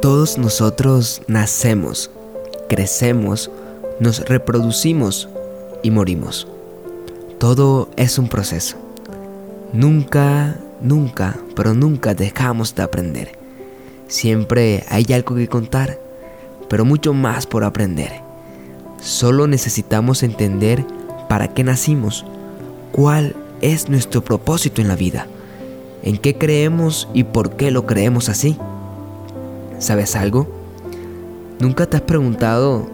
Todos nosotros nacemos, crecemos, nos reproducimos y morimos. Todo es un proceso. Nunca, nunca, pero nunca dejamos de aprender. Siempre hay algo que contar, pero mucho más por aprender. Solo necesitamos entender para qué nacimos, cuál es nuestro propósito en la vida, en qué creemos y por qué lo creemos así. ¿Sabes algo? ¿Nunca te has preguntado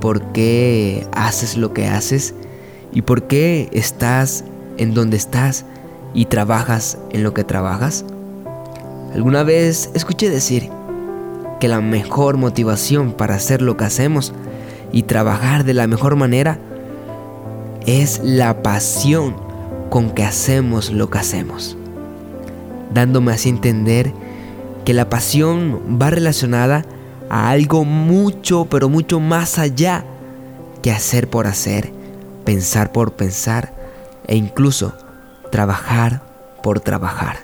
por qué haces lo que haces y por qué estás en donde estás y trabajas en lo que trabajas? Alguna vez escuché decir que la mejor motivación para hacer lo que hacemos y trabajar de la mejor manera es la pasión con que hacemos lo que hacemos, dándome así entender que la pasión va relacionada a algo mucho, pero mucho más allá que hacer por hacer, pensar por pensar e incluso trabajar por trabajar.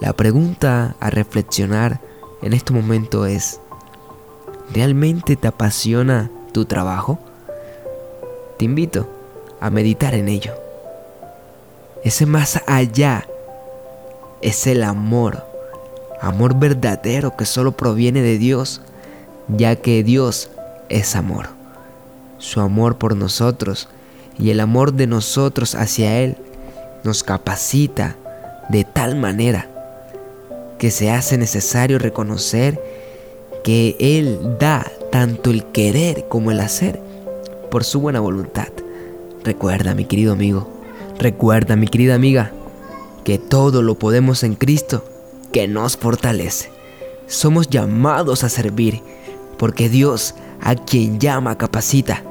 La pregunta a reflexionar en este momento es, ¿realmente te apasiona tu trabajo? Te invito a meditar en ello. Ese más allá es el amor amor verdadero que solo proviene de Dios, ya que Dios es amor. Su amor por nosotros y el amor de nosotros hacia Él nos capacita de tal manera que se hace necesario reconocer que Él da tanto el querer como el hacer por su buena voluntad. Recuerda, mi querido amigo, recuerda, mi querida amiga, que todo lo podemos en Cristo que nos fortalece. Somos llamados a servir porque Dios a quien llama capacita.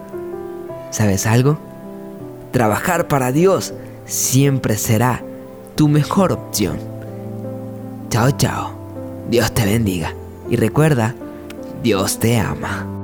¿Sabes algo? Trabajar para Dios siempre será tu mejor opción. Chao, chao. Dios te bendiga. Y recuerda, Dios te ama.